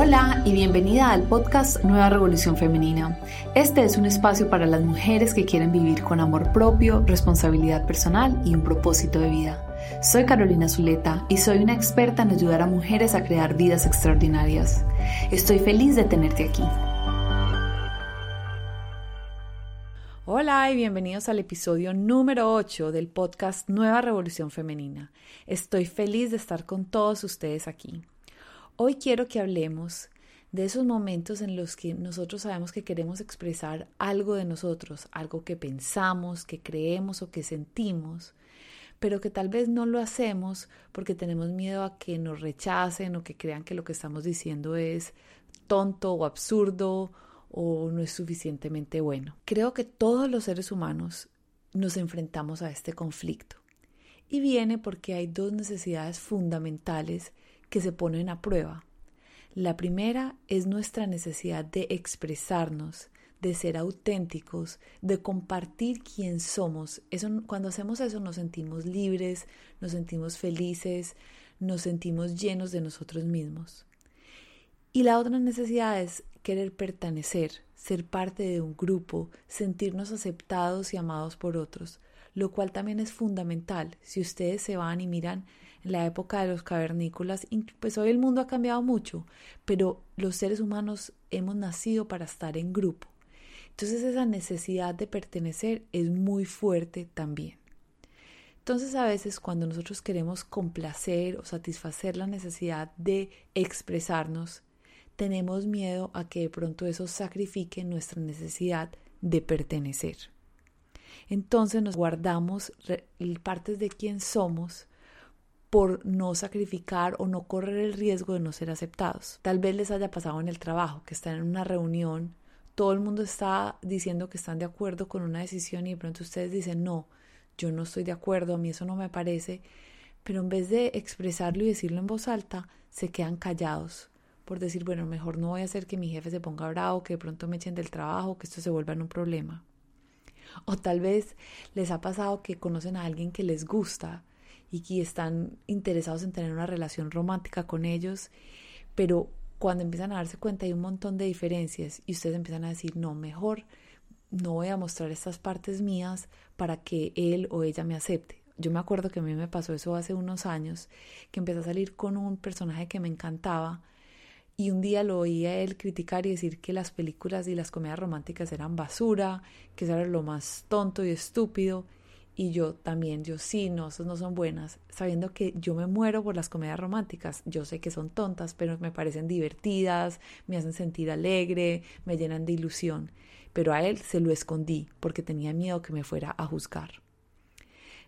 Hola y bienvenida al podcast Nueva Revolución Femenina. Este es un espacio para las mujeres que quieren vivir con amor propio, responsabilidad personal y un propósito de vida. Soy Carolina Zuleta y soy una experta en ayudar a mujeres a crear vidas extraordinarias. Estoy feliz de tenerte aquí. Hola y bienvenidos al episodio número 8 del podcast Nueva Revolución Femenina. Estoy feliz de estar con todos ustedes aquí. Hoy quiero que hablemos de esos momentos en los que nosotros sabemos que queremos expresar algo de nosotros, algo que pensamos, que creemos o que sentimos, pero que tal vez no lo hacemos porque tenemos miedo a que nos rechacen o que crean que lo que estamos diciendo es tonto o absurdo o no es suficientemente bueno. Creo que todos los seres humanos nos enfrentamos a este conflicto y viene porque hay dos necesidades fundamentales que se ponen a prueba. La primera es nuestra necesidad de expresarnos, de ser auténticos, de compartir quién somos. Eso, cuando hacemos eso nos sentimos libres, nos sentimos felices, nos sentimos llenos de nosotros mismos. Y la otra necesidad es querer pertenecer, ser parte de un grupo, sentirnos aceptados y amados por otros, lo cual también es fundamental. Si ustedes se van y miran en la época de los cavernícolas, pues hoy el mundo ha cambiado mucho, pero los seres humanos hemos nacido para estar en grupo. Entonces esa necesidad de pertenecer es muy fuerte también. Entonces a veces cuando nosotros queremos complacer o satisfacer la necesidad de expresarnos, tenemos miedo a que de pronto eso sacrifique nuestra necesidad de pertenecer. Entonces nos guardamos partes de quién somos por no sacrificar o no correr el riesgo de no ser aceptados. Tal vez les haya pasado en el trabajo, que están en una reunión, todo el mundo está diciendo que están de acuerdo con una decisión y de pronto ustedes dicen, no, yo no estoy de acuerdo, a mí eso no me parece, pero en vez de expresarlo y decirlo en voz alta, se quedan callados por decir, bueno, mejor no voy a hacer que mi jefe se ponga bravo, que de pronto me echen del trabajo, que esto se vuelva en un problema. O tal vez les ha pasado que conocen a alguien que les gusta y que están interesados en tener una relación romántica con ellos, pero cuando empiezan a darse cuenta hay un montón de diferencias y ustedes empiezan a decir, no, mejor no voy a mostrar estas partes mías para que él o ella me acepte. Yo me acuerdo que a mí me pasó eso hace unos años, que empecé a salir con un personaje que me encantaba y un día lo oía él criticar y decir que las películas y las comedias románticas eran basura, que eso era lo más tonto y estúpido, y yo también, yo sí, no, esas no son buenas, sabiendo que yo me muero por las comedias románticas. Yo sé que son tontas, pero me parecen divertidas, me hacen sentir alegre, me llenan de ilusión. Pero a él se lo escondí porque tenía miedo que me fuera a juzgar.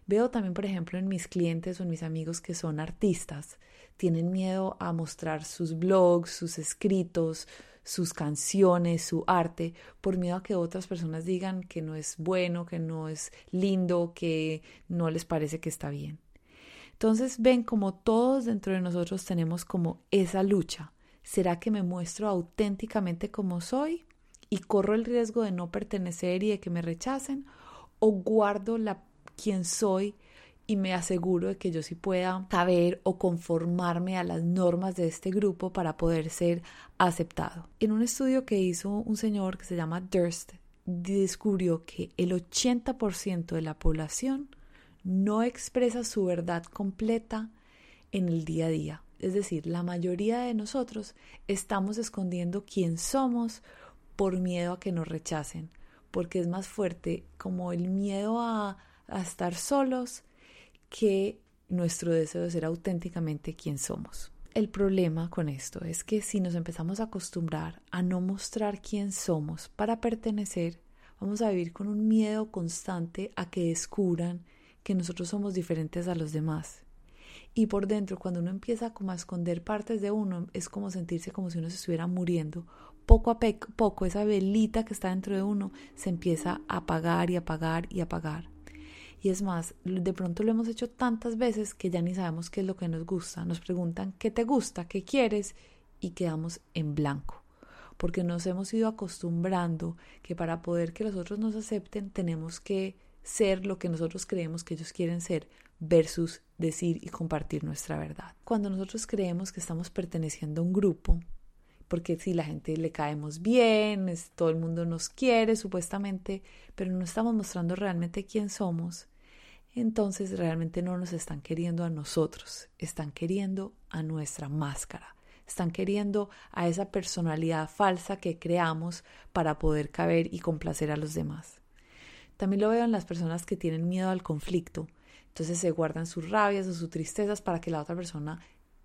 Veo también, por ejemplo, en mis clientes o en mis amigos que son artistas, tienen miedo a mostrar sus blogs, sus escritos, sus canciones, su arte, por miedo a que otras personas digan que no es bueno, que no es lindo, que no les parece que está bien. Entonces ven como todos dentro de nosotros tenemos como esa lucha. ¿Será que me muestro auténticamente como soy y corro el riesgo de no pertenecer y de que me rechacen? ¿O guardo la quién soy y me aseguro de que yo sí pueda saber o conformarme a las normas de este grupo para poder ser aceptado. En un estudio que hizo un señor que se llama Durst, descubrió que el 80% de la población no expresa su verdad completa en el día a día. Es decir, la mayoría de nosotros estamos escondiendo quién somos por miedo a que nos rechacen, porque es más fuerte como el miedo a, a estar solos que nuestro deseo de ser auténticamente quien somos. El problema con esto es que si nos empezamos a acostumbrar a no mostrar quién somos para pertenecer, vamos a vivir con un miedo constante a que descubran que nosotros somos diferentes a los demás. Y por dentro, cuando uno empieza como a esconder partes de uno, es como sentirse como si uno se estuviera muriendo. Poco a poco, esa velita que está dentro de uno se empieza a apagar y apagar y apagar. Y es más, de pronto lo hemos hecho tantas veces que ya ni sabemos qué es lo que nos gusta. Nos preguntan qué te gusta, qué quieres y quedamos en blanco. Porque nos hemos ido acostumbrando que para poder que los otros nos acepten tenemos que ser lo que nosotros creemos que ellos quieren ser versus decir y compartir nuestra verdad. Cuando nosotros creemos que estamos perteneciendo a un grupo, porque si la gente le caemos bien, todo el mundo nos quiere supuestamente, pero no estamos mostrando realmente quién somos, entonces realmente no nos están queriendo a nosotros, están queriendo a nuestra máscara, están queriendo a esa personalidad falsa que creamos para poder caber y complacer a los demás. También lo veo en las personas que tienen miedo al conflicto, entonces se guardan sus rabias o sus tristezas para que la otra persona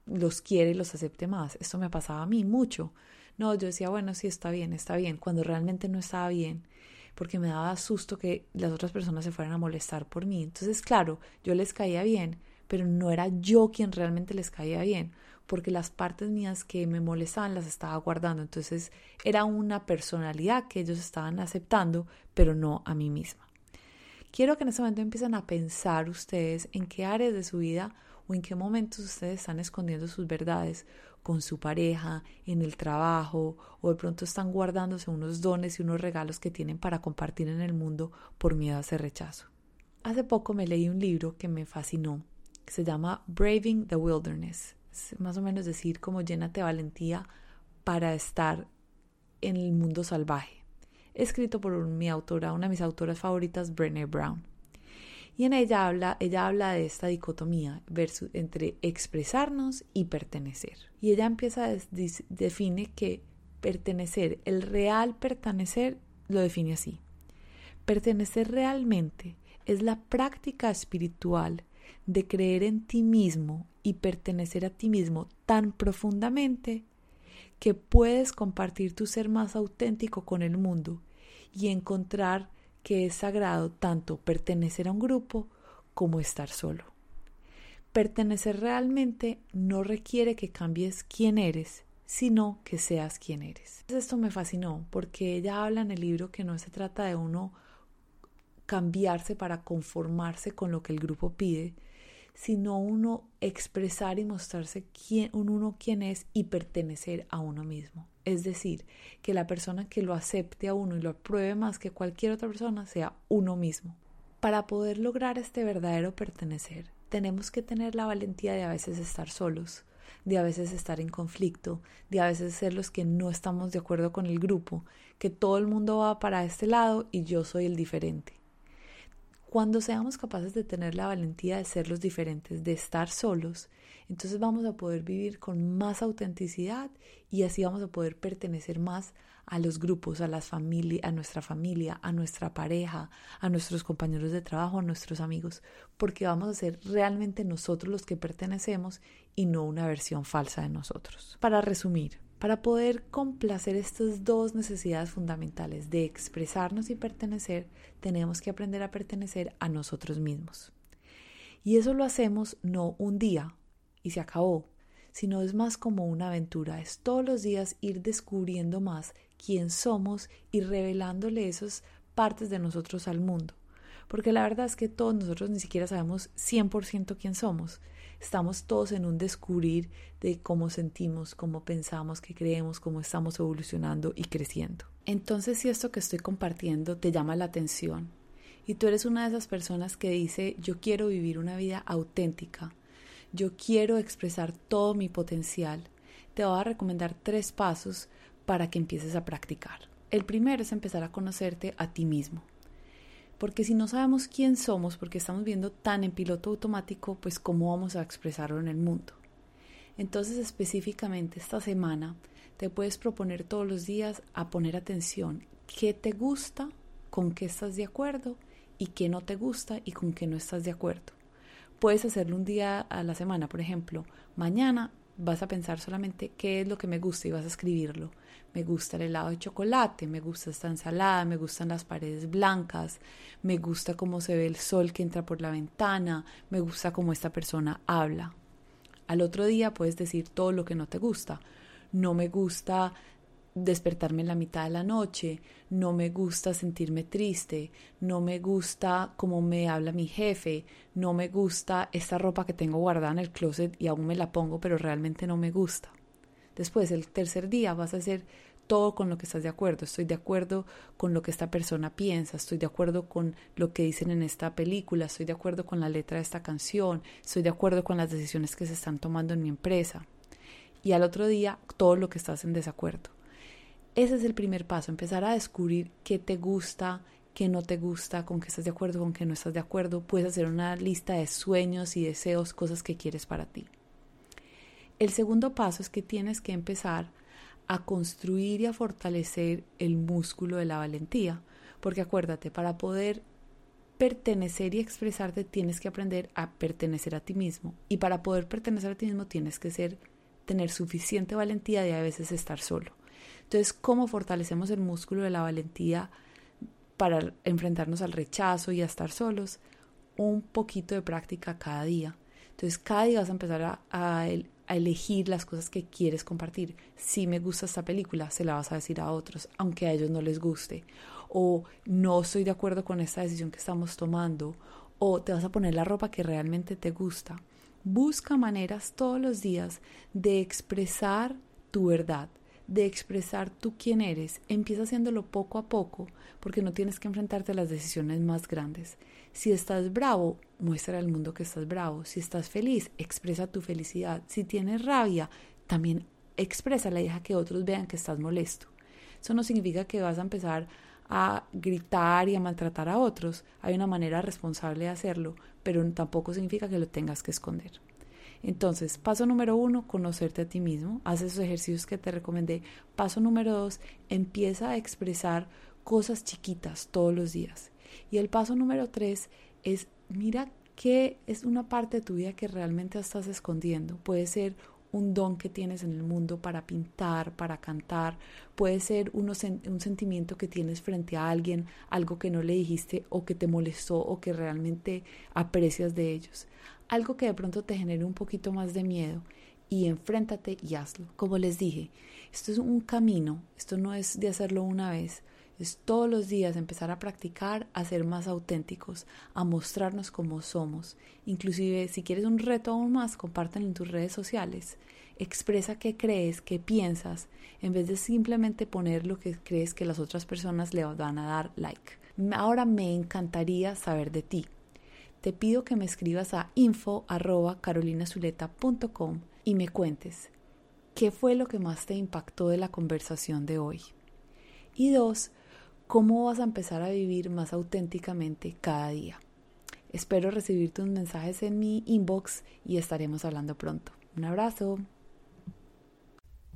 los quiere y los acepte más. Esto me pasaba a mí mucho. No, yo decía, bueno, sí está bien, está bien, cuando realmente no estaba bien, porque me daba susto que las otras personas se fueran a molestar por mí. Entonces, claro, yo les caía bien, pero no era yo quien realmente les caía bien, porque las partes mías que me molestaban las estaba guardando. Entonces, era una personalidad que ellos estaban aceptando, pero no a mí misma. Quiero que en este momento empiecen a pensar ustedes en qué áreas de su vida o en qué momentos ustedes están escondiendo sus verdades con su pareja, en el trabajo, o de pronto están guardándose unos dones y unos regalos que tienen para compartir en el mundo por miedo a ese rechazo. Hace poco me leí un libro que me fascinó, que se llama Braving the Wilderness. Es más o menos decir como llénate valentía para estar en el mundo salvaje. Escrito por mi autora, una de mis autoras favoritas, Brené Brown. Y en ella habla, ella habla de esta dicotomía entre expresarnos y pertenecer. Y ella empieza a define que pertenecer, el real pertenecer, lo define así. Pertenecer realmente es la práctica espiritual de creer en ti mismo y pertenecer a ti mismo tan profundamente que puedes compartir tu ser más auténtico con el mundo y encontrar que es sagrado tanto pertenecer a un grupo como estar solo. Pertenecer realmente no requiere que cambies quién eres, sino que seas quien eres. Esto me fascinó porque ella habla en el libro que no se trata de uno cambiarse para conformarse con lo que el grupo pide, sino uno expresar y mostrarse quién, uno quién es y pertenecer a uno mismo. Es decir, que la persona que lo acepte a uno y lo apruebe más que cualquier otra persona sea uno mismo. Para poder lograr este verdadero pertenecer, tenemos que tener la valentía de a veces estar solos, de a veces estar en conflicto, de a veces ser los que no estamos de acuerdo con el grupo, que todo el mundo va para este lado y yo soy el diferente. Cuando seamos capaces de tener la valentía de ser los diferentes, de estar solos, entonces vamos a poder vivir con más autenticidad y así vamos a poder pertenecer más a los grupos, a las familias, a nuestra familia, a nuestra pareja, a nuestros compañeros de trabajo, a nuestros amigos, porque vamos a ser realmente nosotros los que pertenecemos y no una versión falsa de nosotros. Para resumir, para poder complacer estas dos necesidades fundamentales de expresarnos y pertenecer, tenemos que aprender a pertenecer a nosotros mismos. Y eso lo hacemos no un día y se acabó, sino es más como una aventura, es todos los días ir descubriendo más quién somos y revelándole esas partes de nosotros al mundo. Porque la verdad es que todos nosotros ni siquiera sabemos 100% quién somos. Estamos todos en un descubrir de cómo sentimos, cómo pensamos, qué creemos, cómo estamos evolucionando y creciendo. Entonces, si esto que estoy compartiendo te llama la atención y tú eres una de esas personas que dice, yo quiero vivir una vida auténtica, yo quiero expresar todo mi potencial, te voy a recomendar tres pasos para que empieces a practicar. El primero es empezar a conocerte a ti mismo. Porque si no sabemos quién somos, porque estamos viendo tan en piloto automático, pues cómo vamos a expresarlo en el mundo. Entonces específicamente esta semana te puedes proponer todos los días a poner atención qué te gusta, con qué estás de acuerdo y qué no te gusta y con qué no estás de acuerdo. Puedes hacerlo un día a la semana, por ejemplo, mañana vas a pensar solamente qué es lo que me gusta y vas a escribirlo. Me gusta el helado de chocolate, me gusta esta ensalada, me gustan las paredes blancas, me gusta cómo se ve el sol que entra por la ventana, me gusta cómo esta persona habla. Al otro día puedes decir todo lo que no te gusta. No me gusta despertarme en la mitad de la noche, no me gusta sentirme triste, no me gusta cómo me habla mi jefe, no me gusta esta ropa que tengo guardada en el closet y aún me la pongo, pero realmente no me gusta. Después, el tercer día vas a hacer todo con lo que estás de acuerdo. Estoy de acuerdo con lo que esta persona piensa, estoy de acuerdo con lo que dicen en esta película, estoy de acuerdo con la letra de esta canción, estoy de acuerdo con las decisiones que se están tomando en mi empresa y al otro día todo lo que estás en desacuerdo. Ese es el primer paso, empezar a descubrir qué te gusta, qué no te gusta, con qué estás de acuerdo, con qué no estás de acuerdo. Puedes hacer una lista de sueños y deseos, cosas que quieres para ti. El segundo paso es que tienes que empezar a construir y a fortalecer el músculo de la valentía, porque acuérdate, para poder pertenecer y expresarte tienes que aprender a pertenecer a ti mismo y para poder pertenecer a ti mismo tienes que ser tener suficiente valentía de a veces estar solo. Entonces, ¿cómo fortalecemos el músculo de la valentía para enfrentarnos al rechazo y a estar solos? Un poquito de práctica cada día. Entonces, cada día vas a empezar a, elegir las cosas que quieres compartir. Si me gusta esta película, se la vas a decir a otros, aunque a ellos no les guste. O no estoy de acuerdo con esta decisión que estamos tomando. O te vas a poner la ropa que realmente te gusta. Busca maneras todos los días de expresar tu verdad, de expresar tú quién eres, empieza haciéndolo poco a poco, porque no tienes que enfrentarte a las decisiones más grandes. Si estás bravo, muestra al mundo que estás bravo. Si estás feliz, expresa tu felicidad. Si tienes rabia, también expresa la deja que otros vean que estás molesto. Eso no significa que vas a empezar a gritar y a maltratar a otros. Hay una manera responsable de hacerlo, pero tampoco significa que lo tengas que esconder. Entonces, paso número uno, conocerte a ti mismo. Haz esos ejercicios que te recomendé. Paso número dos, empieza a expresar cosas chiquitas todos los días. Y el paso número tres es, mira qué es una parte de tu vida que realmente estás escondiendo. Puede ser un don que tienes en el mundo para pintar, para cantar, puede ser un sentimiento que tienes frente a alguien, algo que no le dijiste o que te molestó o que realmente aprecias de ellos, algo que de pronto te genere un poquito más de miedo y enfréntate y hazlo. Como les dije, esto es un camino, esto no es de hacerlo una vez, es todos los días empezar a practicar, a ser más auténticos, a mostrarnos como somos. Inclusive si quieres un reto aún más, compártelo en tus redes sociales. Expresa qué crees, qué piensas, en vez de simplemente poner lo que crees que las otras personas le van a dar like. Ahora me encantaría saber de ti. Te pido que me escribas a info@carolinazuleta.com y me cuentes qué fue lo que más te impactó de la conversación de hoy. Y dos, cómo vas a empezar a vivir más auténticamente cada día. Espero recibir tus mensajes en mi inbox y estaremos hablando pronto. Un abrazo.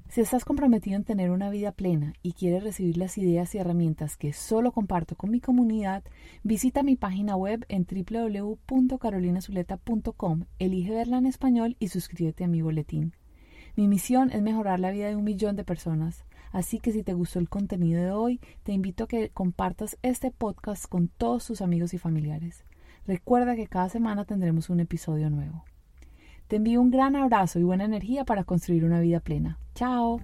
Si estás comprometido en tener una vida plena y quieres recibir las ideas y herramientas que solo comparto con mi comunidad, visita mi página web en www.carolinazuleta.com, elige verla en español y suscríbete a mi boletín. Mi misión es mejorar la vida de un millón de personas. Así que si te gustó el contenido de hoy, te invito a que compartas este podcast con todos tus amigos y familiares. Recuerda que cada semana tendremos un episodio nuevo. Te envío un gran abrazo y buena energía para construir una vida plena. Chao.